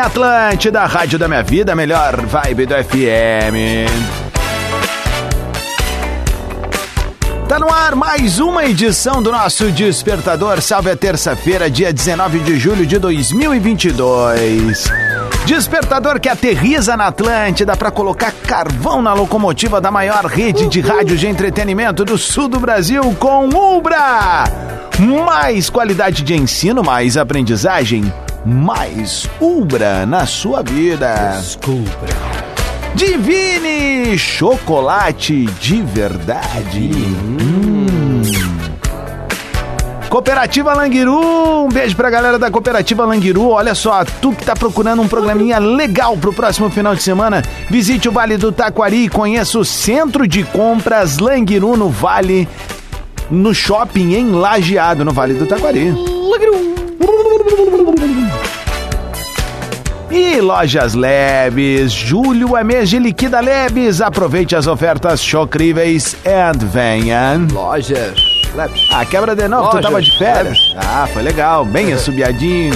Atlântida, Rádio da Minha Vida, melhor vibe do FM. Tá no ar mais uma edição do nosso Despertador. Salve a terça-feira, dia 19 de julho de 2022. Despertador que aterriza na Atlântida para colocar carvão na locomotiva da maior rede de rádio de entretenimento do sul do Brasil com Ubra. Mais qualidade de ensino, mais aprendizagem, mais Ubra na sua vida. Descubra. Divine chocolate de verdade. Hum. Cooperativa Languiru, um beijo pra galera da Cooperativa Languiru. Olha só, tu que tá procurando um programinha legal pro próximo final de semana, visite o Vale do Taquari e conheça o Centro de Compras Languiru no Vale, no shopping em Lajeado, no Vale do Taquari. Languiru. E Lojas Leves, julho é mês de liquida Leves. Aproveite as ofertas chocríveis and venha. Lojas Leves. Ah, quebra de novo, Lojas, tu tava de férias? Ah, foi legal, bem assobiadinho.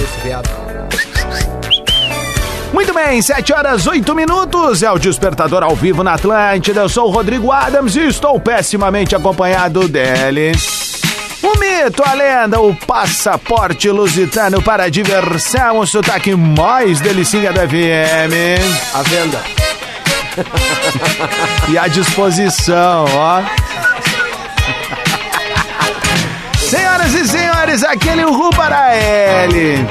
Muito bem, 7 horas 8 minutos. É o Despertador ao vivo na Atlântida. Eu sou o Rodrigo Adams e estou pessimamente acompanhado dele. O mito, a lenda, o passaporte lusitano para a diversão, o sotaque mais delicinha da FM. A venda. e à disposição, ó. Senhoras e senhores, aquele Ru para ele.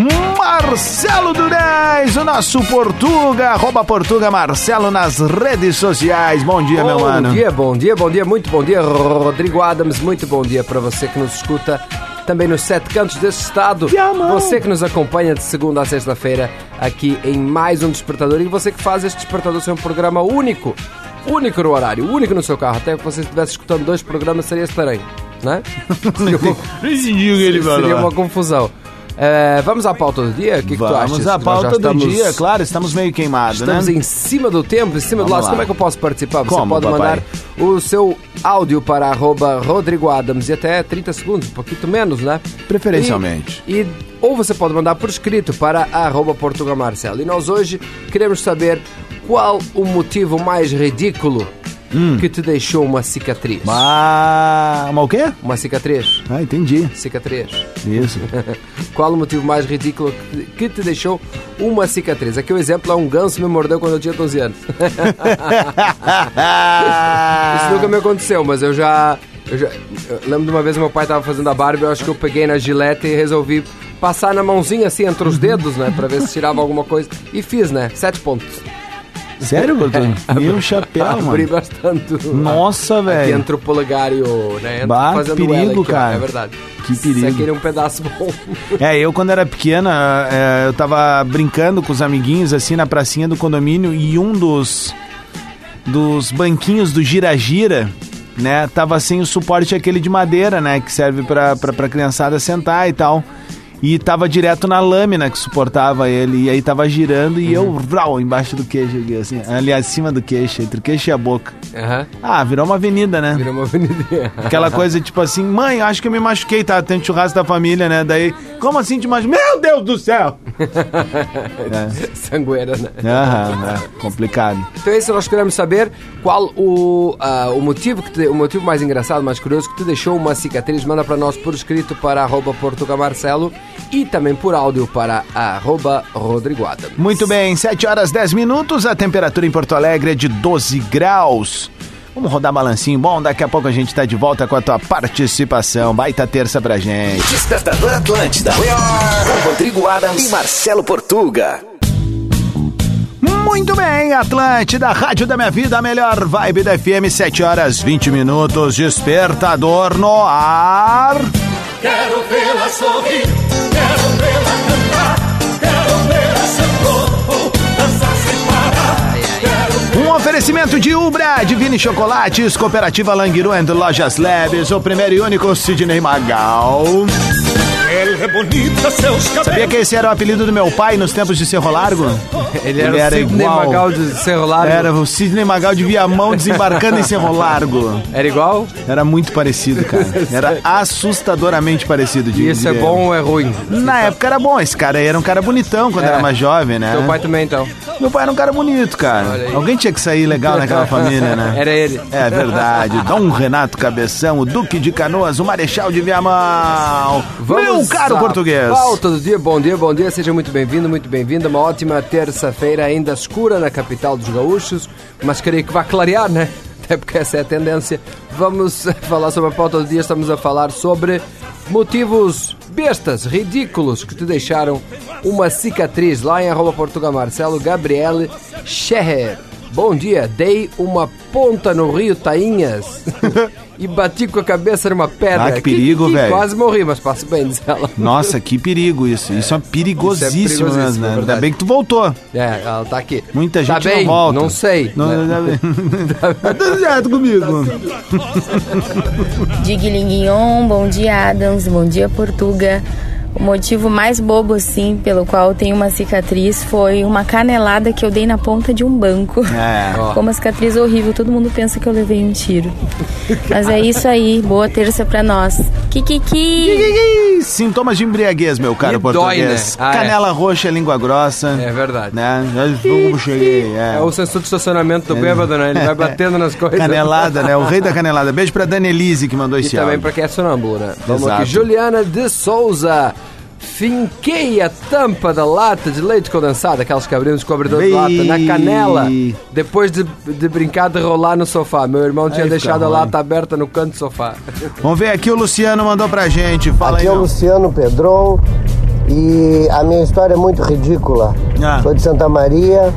Marcelo Durez, o nosso Portuga, arroba Portuga Marcelo nas redes sociais. Bom dia, bom meu mano. Bom dia, bom dia, bom dia, muito bom dia, Rodrigo Adams, muito bom dia para você que nos escuta também nos sete cantos desse estado. Você que nos acompanha de segunda a sexta-feira aqui em mais um Despertador e você que faz este Despertador ser um programa único, único no horário, único no seu carro. Até que você estivesse escutando dois programas seria estranho, né? Não entendi o que ele falou. Seria uma confusão. É, vamos à pauta do dia? O que, que tu achas? Vamos à pauta estamos, do dia, claro, estamos meio queimados, estamos né? em cima do tempo, em cima vamos do laço. Como é que eu posso participar? Você Como, pode papai? mandar o seu áudio para arroba Rodrigo Adams e até 30 segundos, um pouquinho menos, né? Preferencialmente. E, e, ou você pode mandar por escrito para arroba Portugal Marcelo. E nós hoje queremos saber qual o motivo mais ridículo Hum. que te deixou uma cicatriz. Uma... uma o quê? Uma cicatriz. Ah, entendi. Cicatriz. Isso. Qual o motivo mais ridículo que te deixou uma cicatriz? Aqui o exemplo é um ganso me mordeu quando eu tinha 12 anos. Isso nunca me aconteceu, mas eu já... Eu, já, eu lembro de uma vez meu pai estava fazendo a barba, eu acho que eu peguei na gilete e resolvi passar na mãozinha assim entre os dedos, né, para ver se tirava alguma coisa e fiz, né, sete pontos. Sério, Gordon? Meu chapéu, mano. Abri bastante. Nossa, velho. Aqui entre o polegar e o... Né, bah, fazendo perigo, aqui, cara. É verdade. Que perigo. Você queria um pedaço bom. É, eu quando era pequena, eu tava brincando com os amiguinhos, assim, na pracinha do condomínio, e um dos, dos banquinhos do gira-gira, né, tava sem o suporte aquele de madeira, né, que serve pra, pra, pra criançada sentar e tal. E tava direto na lâmina que suportava ele. E aí tava girando e uhum. eu, vrau, embaixo do queixo, assim, ali acima do queixo, entre o queixo e a boca. Uhum. Ah, virou uma avenida, né? Virou uma avenida. Aquela coisa tipo assim, mãe, acho que eu me machuquei, tá? Tem churrasco da família, né? Daí, como assim te machuquei? Meu Deus do céu! é. Sangueira, né? Aham, é complicado. Então, isso nós queremos saber qual o, uh, o motivo que te, o motivo mais engraçado, mais curioso que te deixou uma cicatriz. Manda para nós por escrito para arroba e também por áudio para arroba Rodrigo Adams. Muito bem, 7 horas 10 minutos, a temperatura em Porto Alegre é de 12 graus. Vamos rodar balancinho bom, daqui a pouco a gente tá de volta com a tua participação. Baita terça pra gente. Despertador Atlântida. Com Rodrigo Adams e Marcelo Portuga. Muito bem, Atlântida, Rádio da Minha Vida, a melhor vibe da FM, 7 horas 20 minutos, despertador no ar. Quero vê-la sorrir, quero vê-la cantar, quero ver seu corpo dançar sem parar. Quero Um oferecimento de Ubra, Divine Chocolates, Cooperativa Languiru and Lojas Labs, o primeiro e único Sidney Magal. é Sabia que esse era o apelido do meu pai nos tempos de Cerro Largo? Ele era, Ele era o Sidney igual. Magal de Cerro Largo. Era o Sidney Magal de Viamão desembarcando em Cerro Largo. Era igual? Era muito parecido, cara. Era assustadoramente parecido. De, E isso é bom ou é ruim? Na época era bom, esse cara aí era um cara bonitão quando É. era mais jovem, né? Teu pai também, então. Meu pai era um cara bonito, cara. Alguém tinha que sair legal naquela família, né? Era ele. É verdade. Dom Renato Cabeção, o Duque de Canoas, o Marechal de Viamão. Meu caro português. Pauta do dia, bom dia, bom dia, seja muito bem-vindo, muito bem-vinda. Uma ótima terça-feira, ainda escura na capital dos gaúchos, mas creio que vai clarear, né? Até porque essa é a tendência. Vamos falar sobre a pauta do dia, estamos a falar sobre motivos bestas, ridículos, que te deixaram uma cicatriz lá em arroba Portugal Marcelo Gabriele Scherrer. Bom dia, dei uma ponta no rio Tainhas e bati com a cabeça numa pedra. Ah, que perigo, que velho. Quase morri, mas passo bem, diz ela. Nossa, que perigo isso. Isso é perigosíssimo, Isso é perigosíssimo, né? é Ainda verdade. bem que tu voltou. É, ela tá aqui. Muita tá gente bem, não volta. Não sei. Não, né? Tá tudo certo comigo. Diguilinguinhon, bom dia Adams, bom dia Portuga. O motivo mais bobo, assim, pelo qual eu tenho uma cicatriz foi uma canelada que eu dei na ponta de um banco. É. Foi uma cicatriz horrível, todo mundo pensa que eu levei um tiro. Mas é isso aí, boa terça pra nós. Kikiki! Sintomas de embriaguez, meu caro E dói, português. né? Ah, é. Canela roxa, língua grossa. É verdade. Né? Já cheguei. É. É o sensor de estacionamento do bêbado, né? Ele vai batendo nas coisas. Canelada, né? O rei da canelada. Beijo pra Danelise que mandou E esse também áudio. pra quem é sonâmbulo, né? Vamos Exato. aqui. Juliana de Souza. Finquei a tampa da lata de leite condensado, aquelas que abrimos com abridor de lata, na canela, depois de, de brincar de rolar no sofá. Meu irmão tinha Aí deixado a ruim. lata aberta no canto do sofá. Vamos ver aqui, o Luciano mandou pra gente. Fala Aqui aí, é o meu. Luciano Pedron e a minha história é muito ridícula. Ah. Sou de Santa Maria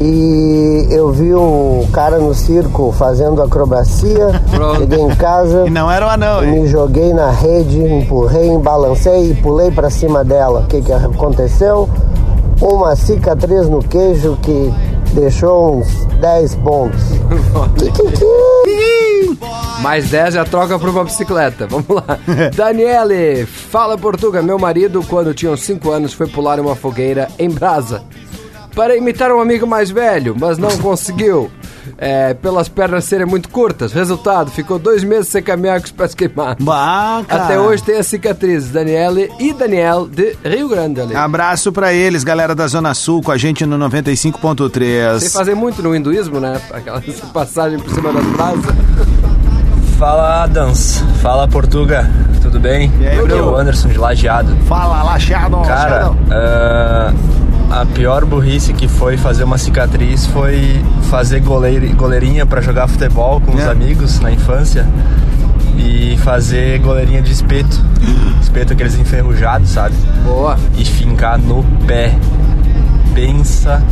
e eu vi um cara no circo fazendo acrobacia. Pronto. Cheguei em casa, E não era o anão, hein? me joguei na rede, empurrei, balancei e pulei pra cima dela. O que, que aconteceu? Uma cicatriz no queijo que deixou uns 10 pontos. Mais 10 já troca por uma bicicleta. Vamos lá. Daniele, fala Portuga. Meu marido, quando tinha uns 5 anos, foi pular uma fogueira em brasa. Para imitar um amigo mais velho, mas não conseguiu. É, pelas pernas serem muito curtas. Resultado, ficou dois meses sem caminhar com os pés queimados. Bah, cara. Até hoje tem as cicatrizes. Daniele e Daniel de Rio Grande ali. Abraço pra eles, galera da Zona Sul, com a gente no 95.3. Sem fazer muito no hinduísmo, né? Aquela passagem por cima das brasas. Fala Adams, fala Portuga, tudo bem? E aí, Aqui é o Anderson de Lajeado. Fala, Lacheado. Cara, ah, a pior burrice que foi fazer uma cicatriz foi fazer goleir, goleirinha pra jogar futebol com os É. amigos na infância e fazer goleirinha de espeto. Espeto aqueles enferrujados, sabe? Boa. E fincar no pé. Pensa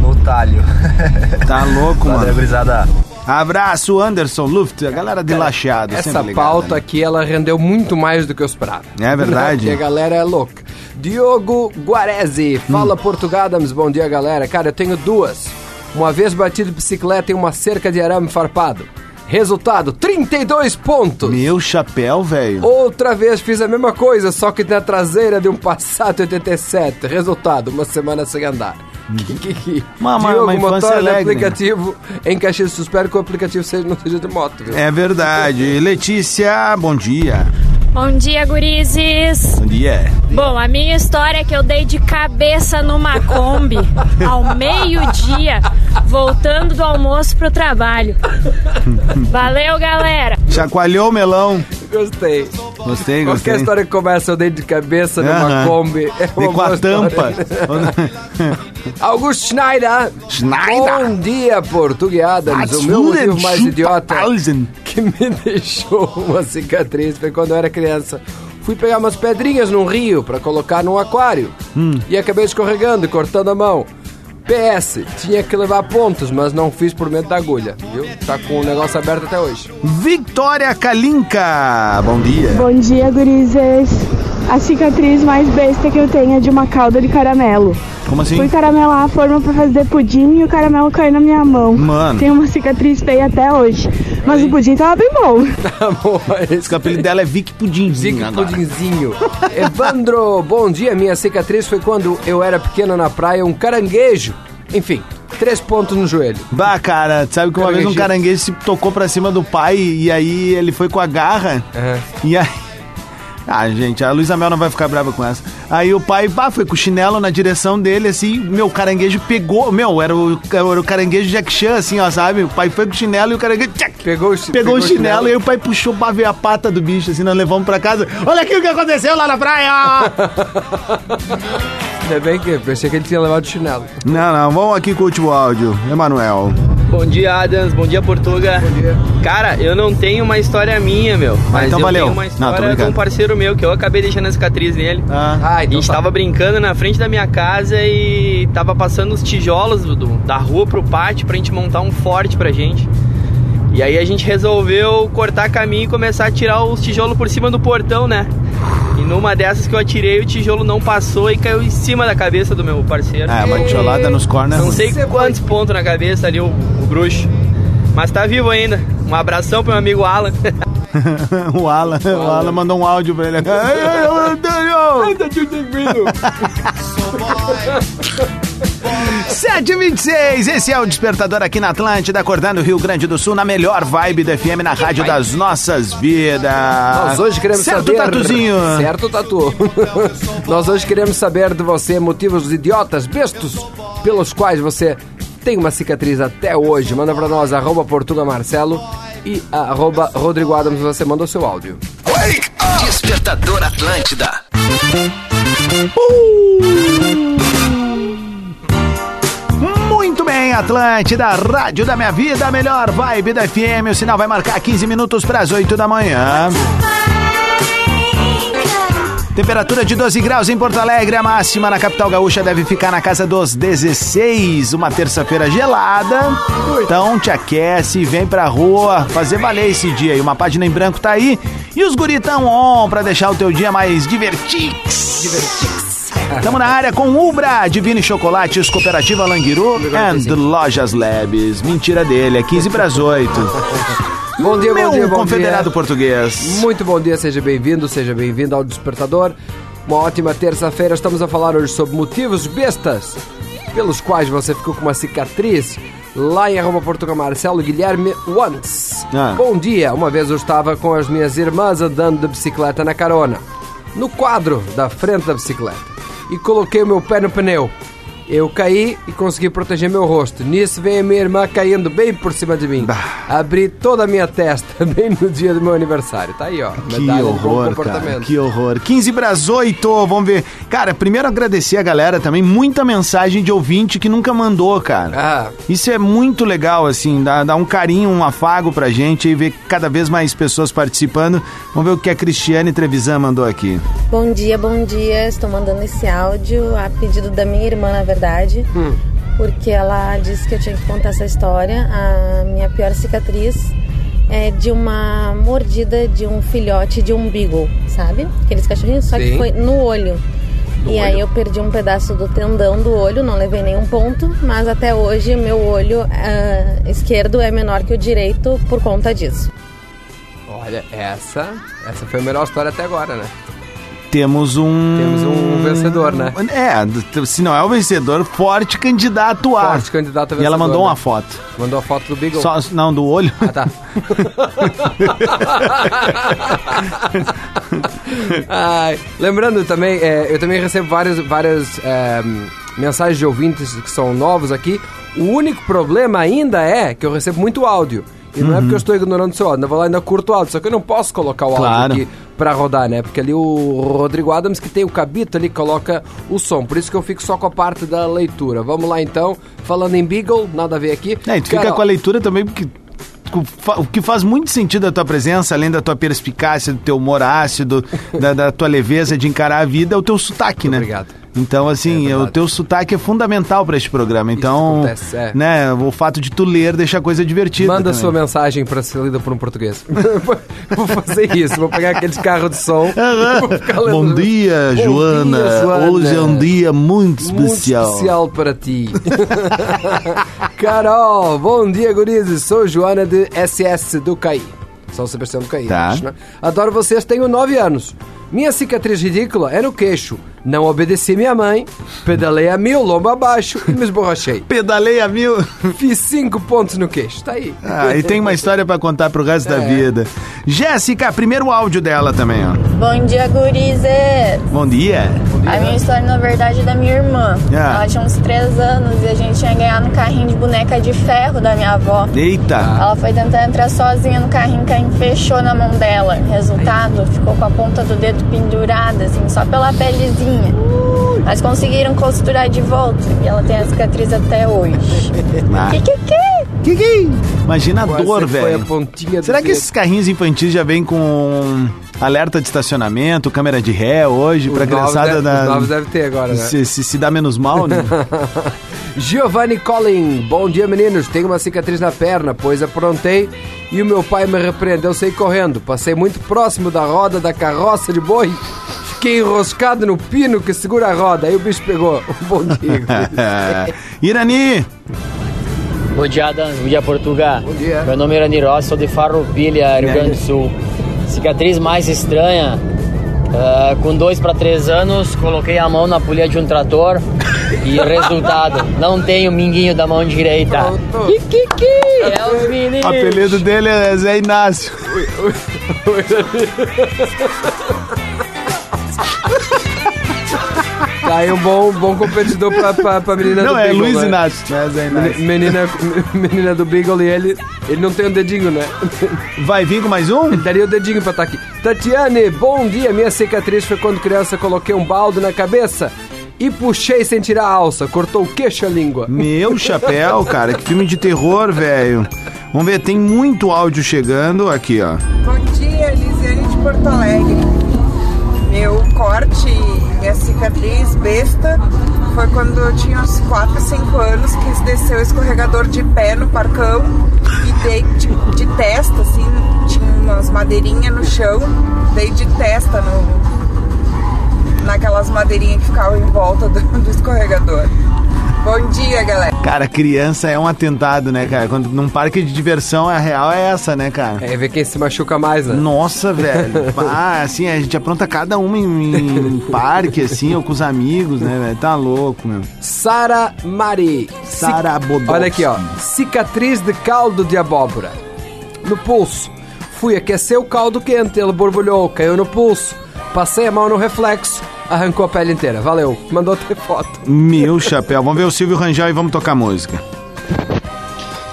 no talho. Tá louco, Valeu, mano. gurizada. Abraço, Anderson Luft, a galera de Lacheado. Essa ligada, pauta né? aqui, ela rendeu muito mais do que eu esperava. É verdade. Porque a galera é louca. Diogo Guarese, fala Portugal, Adams, bom dia galera. Cara, eu tenho duas. Uma vez bati de bicicleta em uma cerca de arame farpado. Resultado, 32 pontos. Meu chapéu, velho. Outra vez fiz a mesma coisa, só que na traseira de um Passat 87. Resultado, uma semana sem andar. Uma- uma- Diogo, uma motor alegre. aplicativo em Caxias. Espero que o aplicativo seja, não seja de moto, viu? É verdade. Letícia, bom dia. Bom dia, gurizes! Bom dia. Bom, a minha história é que eu dei de cabeça numa Kombi ao meio-dia, voltando do almoço pro trabalho. Valeu, galera! Chacoalhou o melão. Gostei. Gostei, gostei. Qualquer história que começa eu dei de cabeça numa Aham. Kombi. É E uma com a tampa. história. Augusto Schneider. Schneider. Bom dia, Portugueadas. O meu motivo mais idiota que me deixou uma cicatriz foi quando eu era criança. Fui pegar umas pedrinhas num rio pra colocar num aquário. Hum. E acabei escorregando e cortando a mão. PS, tinha que levar pontos, mas não fiz por medo da agulha, viu? Tá com o negócio aberto até hoje. Victoria Kalinka, bom dia. Bom dia, gurizes. A cicatriz mais besta que eu tenho é de uma calda de caramelo. Como assim? Fui caramelar a forma pra fazer pudim e o caramelo caiu na minha mão. Mano. Tem uma cicatriz feia até hoje. Mas o pudim tava bem bom. Tá bom, Esse o apelido dela é Vic Pudimzinho Zica agora. Pudinzinho. Evandro, bom dia. Minha cicatriz foi quando eu era pequeno na praia, um caranguejo. Enfim, três pontos no joelho. Bah, cara, tu sabe que uma vez um Caranguejo. se tocou pra cima do pai e aí ele foi com a garra Aham. e aí... Ah, gente, a Luísa Mel não vai ficar brava com essa. Aí o pai, bah, foi com o chinelo na direção dele, assim, meu, o caranguejo pegou, meu, era o, era o caranguejo Jack Chan, assim, ó, sabe? O pai foi com o chinelo e o caranguejo, tchac, Pegou o, chi- pegou, o chinelo, e aí o pai puxou pra ver a pata do bicho, assim, nós levamos pra casa. Olha aqui o que aconteceu lá na praia! Ainda bem que eu pensei que ele tinha levado o chinelo. não, não, vamos aqui com o último áudio. Emanuel. Bom dia, Adams. Bom dia, Portuga. Bom dia. Cara, eu não tenho uma história minha, meu. Mas então eu valeu. tenho uma Não, história de brincando. um parceiro meu que eu acabei deixando a cicatriz nele. Ah, Ah, A então gente tá. tava brincando na frente da minha casa e tava passando os tijolos do- da rua pro pátio pra gente montar um forte pra gente. E aí a gente resolveu cortar caminho e começar a tirar os tijolos por cima do portão, né? E numa dessas que eu atirei, o tijolo não passou e caiu em cima da cabeça do meu parceiro. é, uma tijolada nos corners. Não sei quantos pontos na cabeça ali o bruxo. Mas tá vivo ainda. Um abração pro meu amigo Alan. o Alan, o Alan mandou um áudio pra ele. Ai, ai, ai, Antônio! 726, esse é o Despertador aqui na Atlântida, acordando o Rio Grande do Sul, na melhor vibe do FM, na rádio das nossas vidas. Nós hoje queremos certo, saber. Tatuzinho? Certo, Tatu. Nós hoje queremos saber de você motivos idiotas, bestos, pelos quais você tem uma cicatriz até hoje. Manda pra nós, arroba Portuga Marcelo e arroba Rodrigo Adams, você manda o seu áudio. Despertador Atlântida. Muito bem, Atlântida, rádio da minha vida, melhor vibe da FM. O sinal vai marcar 15 minutos para as 8 da manhã. Temperatura de 12 graus em Porto Alegre, a máxima na capital gaúcha deve ficar na casa dos 16. Uma terça-feira gelada. Então te aquece e vem pra rua fazer valer esse dia. E uma página em branco tá aí. E os guritão on pra deixar o teu dia mais divertix. Estamos na área com Ubra, Divine Chocolates, Cooperativa Languiru and Lojas Labs. Mentira dele, é 15 para as 8. Bom dia, Meu bom dia, bom confederado dia. português. Muito bom dia, seja bem-vindo, seja bem-vindo ao Despertador. Uma ótima terça-feira, estamos a falar hoje sobre motivos bestas pelos quais você ficou com uma cicatriz. Lá em arroba Portugal Marcelo Guilherme Once. Ah. Bom dia, uma vez eu estava com as minhas irmãs andando de bicicleta na carona. No quadro da frente da bicicleta. E coloquei o meu pé no pneu. Eu caí e consegui proteger meu rosto. Nisso vem a minha irmã caindo bem por cima de mim. Abri toda a minha testa bem no dia do meu aniversário. Tá aí, ó. Que medalha de bom horror, cara. Que horror. 15 para as 8, vamos ver. Cara, primeiro agradecer a galera também. Muita mensagem de ouvinte que nunca mandou, cara. Ah, Isso é muito legal, assim, dá, dá um carinho, um afago pra gente e ver cada vez mais pessoas participando. Vamos ver o que a Cristiane Trevisan mandou aqui. Bom dia, bom dia. Estou mandando esse áudio a pedido da minha irmã, na verdade. Porque ela disse que eu tinha que contar essa história. A minha pior cicatriz é de uma mordida de um filhote de um beagle, sabe? Aqueles cachorrinhos, só que Sim. foi no olho. e aí eu perdi um pedaço do tendão do olho, não levei nenhum ponto, mas até hoje meu olho ah, esquerdo é menor que o direito por conta disso. olha, essa, essa foi a melhor história até agora, né? Temos um. Temos um vencedor, né? É, se não é o vencedor, forte candidato a. Forte candidato a E ela vencedor, mandou né? uma foto. Mandou a foto do Beagle. Só, não, do olho. Ah, tá. Lembrando também, é, eu também recebo várias, várias é, mensagens de ouvintes que são novos aqui. O único problema ainda é que eu recebo muito áudio. E não é porque eu estou ignorando o seu áudio, ainda vou lá e ainda curto o áudio, só que eu não posso colocar o áudio Claro. aqui pra rodar, né? Porque ali o Rodrigo Adams que tem o cabito ali coloca o som, por isso que eu fico só com a parte da leitura. Vamos lá então, falando em Beagle, nada a ver aqui. É, e tu fica com a leitura também, porque o que faz muito sentido da tua presença, além da tua perspicácia, do teu humor ácido, da, da tua leveza de encarar a vida, é o teu sotaque, né? Obrigado. Então, assim, É o teu sotaque é fundamental pra este programa. Então, acontece, é. né, o fato de tu ler deixa a coisa divertida. Manda também. sua mensagem para ser lida por um português. vou fazer isso, vou pegar aqueles carros de som. Bom dia, Bom Joana. dia, Joana. Hoje é um dia muito Muito especial. especial para ti. Carol, bom dia, gurizes. Sou Joana de SS do CAI. São Sebastião do CAI. Tá. acho, né? Adoro vocês, tenho 9 anos. Minha cicatriz ridícula é no queixo. Não obedeci minha mãe, pedalei a mil, lombo abaixo e me esborrachei. Pedalei a mil. Fiz 5 pontos no queixo. Tá aí. Ah, e tem uma história pra contar pro resto da É. vida. Jéssica, primeiro áudio dela também, ó. Bom dia, gurizes! Bom dia. A minha história, na verdade, é da minha irmã. Ah. Ela tinha uns 3 anos e a gente tinha ganhado um carrinho de boneca de ferro da minha avó. Eita. Ela foi tentar entrar sozinha no carrinho, o carrinho fechou na mão dela. Resultado, ficou com a ponta do dedo pendurada, assim, só pela pelezinha. Mas conseguiram costurar de volta e ela tem a cicatriz até hoje. Ah. Que que que? Que que? Imagina a Quase dor, a velho. Será que dedo. esses carrinhos infantis já vêm com alerta de estacionamento, câmera de ré hoje, pra Os novos criançada deve- da... os novos deve ter agora, né? Se, se, se dá menos mal, né? Giovanni Collin, bom dia meninos. Tenho uma cicatriz na perna, pois aprontei e o meu pai me repreendeu sair correndo. Passei muito próximo da roda da carroça de boi. Fiquei enroscado no pino que segura a roda. Aí o bicho pegou. Bom dia. Irani, Bom dia, Adams. Bom dia, Portugal. Bom dia. Meu nome é Irani Rossi, sou de Farroupilha, Rio Grande do Sul. Cicatriz mais estranha. ah, com dois para três anos, coloquei a mão na polia de um trator e resultado, não tenho minguinho da mão direita. Pronto. Que, que, que? É os meninos. o apelido dele é Zé Inácio. Tá aí um bom, bom competidor pra, pra, pra menina Não, do é Beagle, Luiz né? Inácio. É Zé Inácio. Menina, menina do Beagle e ele, ele não tem um dedinho, né? Vai vir com mais um? Ele daria o dedinho pra estar aqui. Tatiane, bom dia. Minha cicatriz foi quando criança coloquei um balde na cabeça e puxei sem tirar a alça. Cortou o queixo a língua. Meu chapéu, cara, que filme de terror, velho. Vamos ver, tem muito áudio chegando aqui, ó. Bom dia, Elisiane de Porto Alegre. Meu corte, minha cicatriz besta, foi quando eu tinha uns 4, 5 anos, quis descer o escorregador de pé no parcão e dei de, de testa, assim, tinha umas madeirinhas no chão, dei de testa no, naquelas madeirinhas que ficavam em volta do, do escorregador. Bom dia, galera. Cara, criança é um atentado, né, cara? Quando num parque de diversão, a real é essa, né, cara? É ver quem se machuca mais, né? Nossa, velho. Ah, assim, a gente apronta cada uma em, em parque, assim, ou com os amigos, né, velho? Tá louco, meu. Sara Mari. Sara Cic- Bodowski. Olha aqui, ó. Cicatriz de caldo de abóbora. No pulso. Fui aquecer o caldo quente, ele borbulhou, caiu no pulso. Passei a mão no reflexo, arrancou a pele inteira. Valeu. Mandou ter foto. Meu chapéu. Vamos ver o Silvio Rangel e vamos tocar música.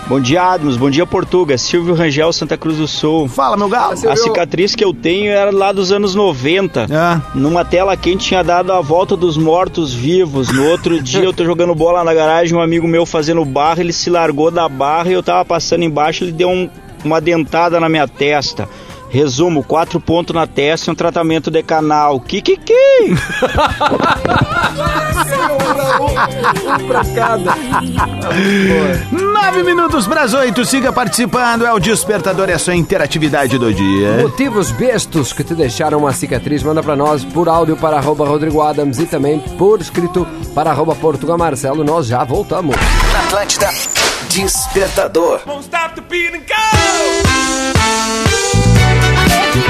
Bom dia, Adams. Bom dia, Portuga. Silvio Rangel, Santa Cruz do Sul. Fala, meu galo. A cicatriz que eu tenho era lá dos anos 90. Ah. Numa tela quente tinha dado a volta dos mortos vivos. No outro dia eu tô jogando bola na garagem, um amigo meu fazendo barra, ele se largou da barra e eu tava passando embaixo, ele deu um- uma dentada na minha testa. Resumo, quatro pontos na testa e um tratamento de canal. Que que que? Um pra cada. Nove minutos para as oito. Siga participando. É o Despertador, é a sua interatividade do dia. Motivos bestos que te deixaram uma cicatriz, manda pra nós por áudio para arroba Rodrigo Adams e também por escrito para arroba Portugal Marcelo. Nós já voltamos. Na Atlântida, Despertador.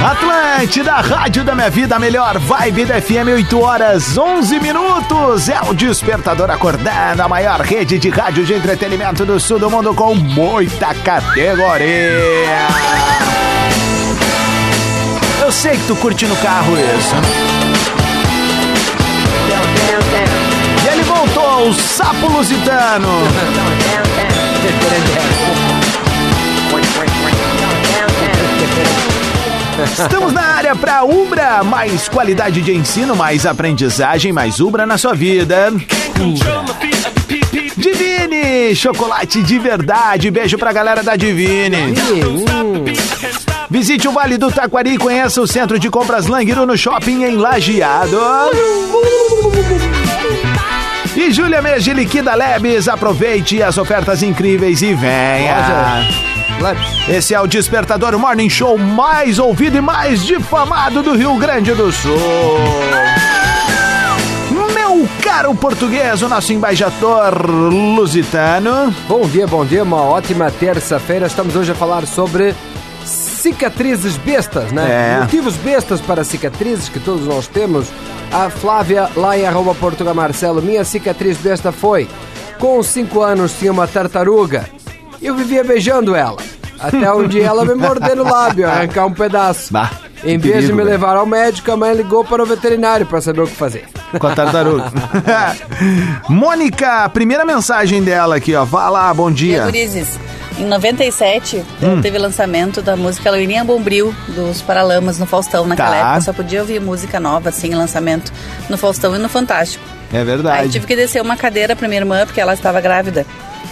Atlântida, Rádio da Minha Vida, melhor vibe da FM, 8 horas 11 minutos. É o Despertador acordando, a maior rede de rádio de entretenimento do sul do mundo com muita categoria. Eu sei que tu curte no carro isso. E ele voltou, o sapo lusitano. Estamos na área para Ubra, mais qualidade de ensino, mais aprendizagem, mais Ubra na sua vida. Divine, chocolate de verdade. Beijo pra galera da Divine. Visite o Vale do Taquari e conheça o Centro de Compras Languiru no shopping em Lajeado. E Júlia Mês Liquida Lebes, aproveite as ofertas incríveis e venha. Esse é o Despertador Morning Show mais ouvido e mais difamado do Rio Grande do Sul. Meu caro português, o nosso embaixador lusitano. Bom dia, bom dia, uma ótima terça-feira. Estamos hoje a falar sobre cicatrizes bestas, né? É. Motivos bestas para cicatrizes que todos nós temos. A Flávia, lá em arroba Portugal Marcelo, minha cicatriz besta foi: com 5 anos tinha uma tartaruga. Eu vivia beijando ela. Até um dia ela me mordeu no lábio, arrancar um pedaço. em vez de perigo, me velho. levar ao médico, a mãe ligou para o veterinário para saber o que fazer. Com a tartaruga. Mônica, primeira mensagem dela aqui, ó. Vá lá, bom E dia. Gurizes, em 97 Hum. teve lançamento da música Loirinha Bombril dos Paralamas no Faustão. Naquela Tá. época só podia ouvir música nova assim, lançamento no Faustão e no Fantástico. É Aí verdade. tive que descer uma cadeira pra minha irmã, porque ela estava grávida.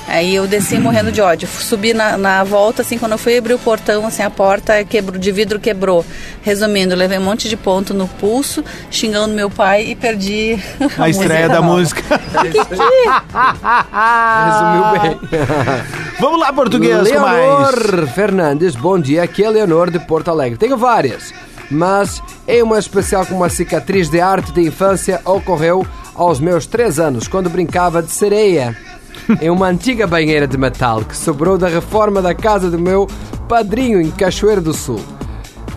Aí eu desci morrendo de ódio. Subi na, na volta, assim, quando eu fui abrir o portão, assim, a porta quebrou, de vidro quebrou. Resumindo, levei um monte de ponto no pulso, xingando meu pai e perdi A estreia da nova. música. Resumiu bem. Vamos lá, português, com Leonor Fernandes, bom dia. Aqui é Leonor de Porto Alegre. Tenho várias, mas em uma especial com uma cicatriz de arte de infância ocorreu aos meus três anos, quando brincava de sereia em uma antiga banheira de metal que sobrou da reforma da casa do meu padrinho em Cachoeiro do Sul.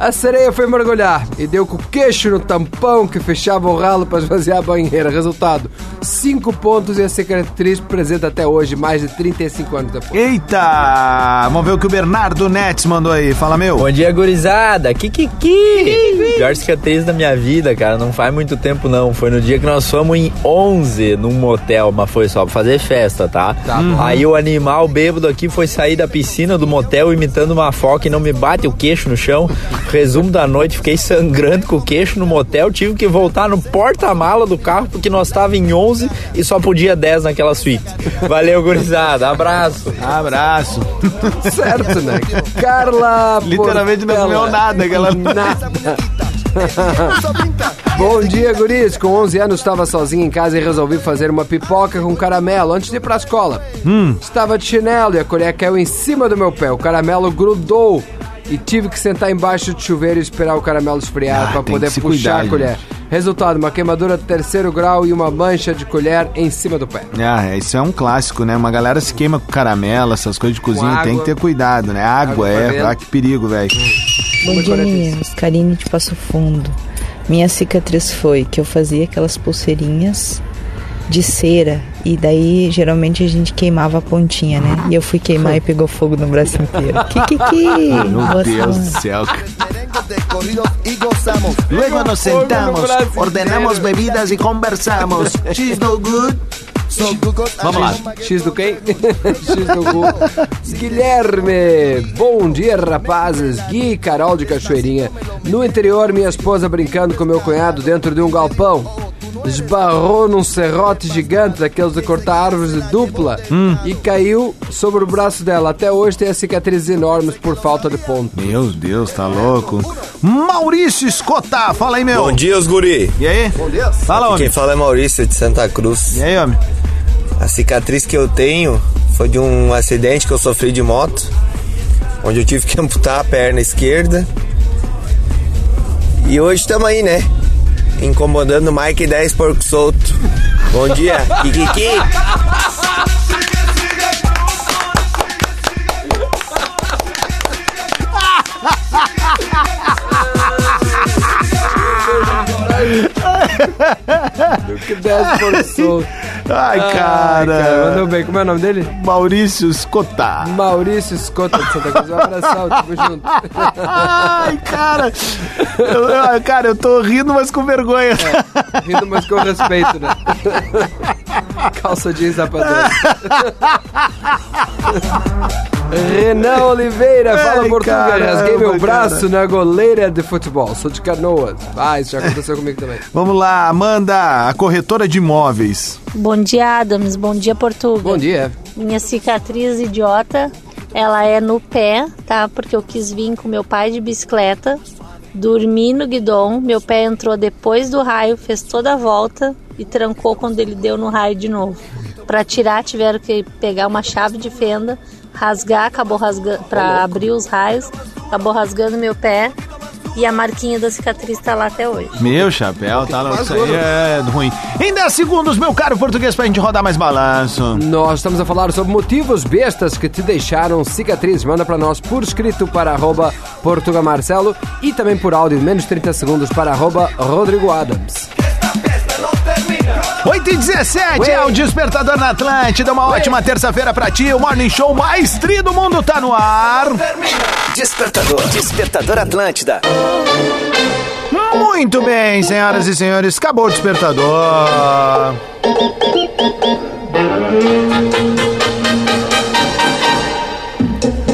A sereia foi mergulhar e deu com o queixo no tampão que fechava o ralo para esvaziar a banheira. Resultado: 5 pontos e a cicatriz presente até hoje, mais de 35 anos depois. Eita! Vamos ver o que o Bernardo Nets mandou aí. Fala, meu. Bom dia, gurizada. Kikiki. Pior cicatriz da minha vida, cara. Não faz muito tempo, não. Foi no dia que nós fomos em 11 num motel, mas foi só pra fazer festa, tá? Tá bom. Aí o animal bêbado aqui foi sair da piscina do motel imitando uma foca e não me bate o queixo no chão. Resumo da noite, fiquei sangrando com o queixo no motel. Tive que voltar no porta-mala do carro porque nós tava em 11 e só podia 10 naquela suíte. Valeu, gurizada. Abraço. Abraço. Certo, né? Carla Literalmente não Portela. comeu nada, aquela- Nada. Bom dia, guris. Com 11 anos estava sozinho em casa e resolvi fazer uma pipoca com caramelo antes de ir pra escola. Hum. Estava de chinelo e a colher caiu em cima do meu pé. O caramelo grudou e tive que sentar embaixo do chuveiro e esperar o caramelo esfriar Ah, para poder puxar cuidar, a colher. Resultado, uma queimadura de terceiro grau e uma mancha de colher em cima do pé. Ah, isso é um clássico, né? Uma galera se queima com caramelo, essas coisas de cozinha, água. tem que ter cuidado, né? Água, Água é. Ah, que perigo, velho. Bom dia, meninos. Karine de Passo Fundo. Minha cicatriz foi que eu fazia aquelas pulseirinhas de cera e daí geralmente a gente queimava a pontinha, né? E eu fui queimar e pegou fogo no braço inteiro. Kikiki! Meu Boa Deus do céu. Luego nos sentamos, ordenamos bebidas e conversamos. She's no good. Vamos lá. X do quem? X do Gu. Guilherme, bom dia rapazes. Gui e Carol de Cachoeirinha. No interior, minha esposa brincando com meu cunhado dentro de um galpão. Esbarrou num serrote gigante daqueles de cortar árvores de dupla e caiu sobre o braço dela. Até hoje tem as cicatrizes enormes por falta de ponto. Meu Deus, tá louco. Maurício Escota, fala aí, meu. Bom dia, os guri. E aí? Bom dia. Fala, homem. Quem fala é Maurício de Santa Cruz. E aí, homem? A cicatriz que eu tenho foi de um acidente que eu sofri de moto, onde eu tive que amputar a perna esquerda. E hoje estamos aí, né? Incomodando mais que 10 porco solto. Bom dia, Kikiki. Do que 10 por solto. Ai, cara. Mandou bem. Como é o nome dele? Maurício Escota. Maurício Escota de Santa Cruz. Um abração, tamo junto. Ai, cara. Eu- eu- cara, eu tô rindo, mas com vergonha. Rindo, mas com respeito, né? Calça jeans rapadura. Renan Oliveira, fala caramba, Rasguei meu braço cara. na goleira de futebol. Sou de canoas. Ah, isso já aconteceu comigo também. Vamos lá, Amanda, a corretora de imóveis. Bom dia, Adams. Bom dia, Portugal. Bom dia. Minha cicatriz idiota, ela é no pé, tá? Porque eu quis vir com meu pai de bicicleta, dormi no guidão, meu pé entrou depois do raio, fez toda a volta e trancou quando ele deu no raio de novo. Para tirar, tiveram que pegar uma chave de fenda, rasgar, acabou rasgando, para abrir os raios, acabou rasgando meu pé e a marquinha da cicatriz está lá até hoje. Meu chapéu, tá louco. Isso aí é ruim. Em 10 segundos, meu caro português, pra gente rodar mais balanço. Nós estamos a falar sobre motivos bestas que te deixaram cicatriz. Manda pra nós por escrito para arroba Portuga Marcelo e também por áudio, menos 30 segundos para arroba Rodrigo Adams. 8 e 17 é o Despertador na Atlântida. Uma ótima terça-feira pra ti. O Morning Show mais tri do mundo tá no ar. Despertador. Despertador Atlântida. Muito bem, senhoras e senhores. Acabou o Despertador.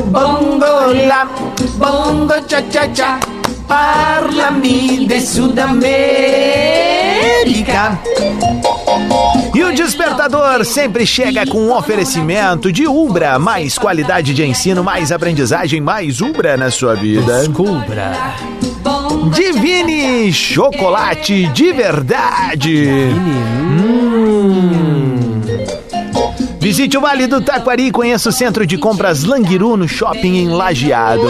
Bongo la, bongo cha cha cha, parlami de Sudamérica. E o Despertador sempre chega com um oferecimento de Ubra. Mais qualidade de ensino, mais aprendizagem, mais Ubra na sua vida. Descubra. Divine Chocolate de verdade. Hum. Visite o Vale do Taquari e conheça o Centro de Compras Languiru no shopping em Lajeado.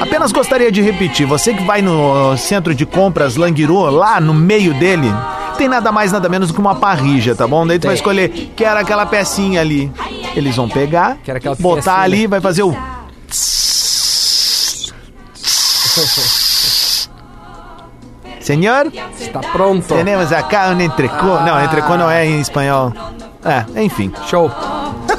Apenas gostaria de repetir, você que vai no centro de compras Languiru, lá no meio dele, tem nada mais, nada menos do que uma parrija, tá bom? Daí tu vai escolher, quero aquela pecinha ali. Eles vão pegar, botar ali, vai fazer o... Senhor? Está pronto. Temos acá um entrecô. Não, entrecô não é em espanhol. É, enfim. Show.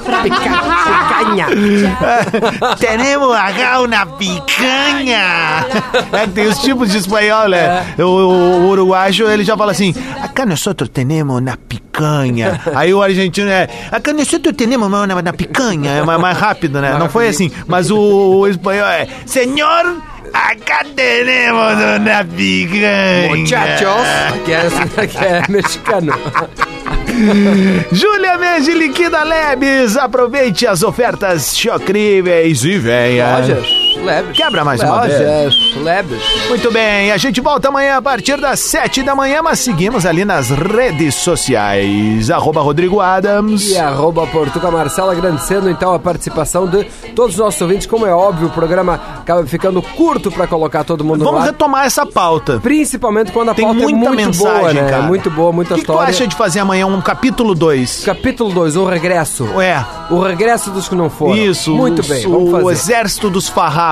Picanha. Temos acá uma picanha. É, tem os tipos de espanhol, né? O, o, o uruguaio, ele já fala assim, acá nosotros temos na picanha. Aí o argentino é, acá nosotros temos na, na picanha. É mais, mais rápido, né? Não foi assim. Mas o, o espanhol é, senhor, acá temos uma picanha. Muchachos, que é, que é mexicano. Júlia Mês de Liquida Lebes, aproveite as ofertas chocríveis e venha. Lojas Lebes. Quebra mais uma vez. Lojas Lebes. Muito bem, a gente volta amanhã a partir das 7 da manhã, mas seguimos ali nas redes sociais. Arroba Rodrigo Adams. E arroba Portuga Marcelo, agradecendo então a participação de todos os nossos ouvintes. Como é óbvio, o programa acaba ficando curto para colocar todo mundo Vamos no ar. retomar essa pauta. Principalmente quando a Tem pauta muita é muito mensagem, boa, né? cara. Muito boa, muita O que, que tu história. acha de fazer amanhã um capítulo 2? Capítulo 2, o regresso. É. O regresso dos que não foram. Isso. Muito bem, vamos O fazer. exército dos farrapos.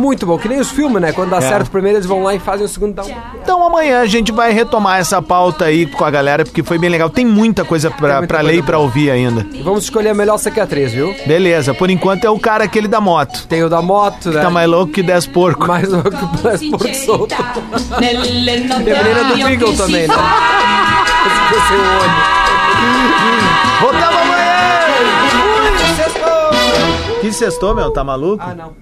Muito bom, que nem os filmes, né? Quando dá É. certo o primeiro, eles vão lá e fazem o segundo. Um... Então amanhã a gente vai retomar essa pauta aí com a galera, porque foi bem legal. Tem muita coisa pra, pra ler e pra ouvir ainda. E vamos escolher a melhor cicatriz, viu? Beleza, por enquanto é o cara aquele da moto. Tem o da moto, né? Tá mais louco que 10 porco. Mais louco que mais porco solto. Menina do Beagle também, né? Foi seu olho. Voltamos amanhã! Que sextou, meu? Tá maluco? Ah, não.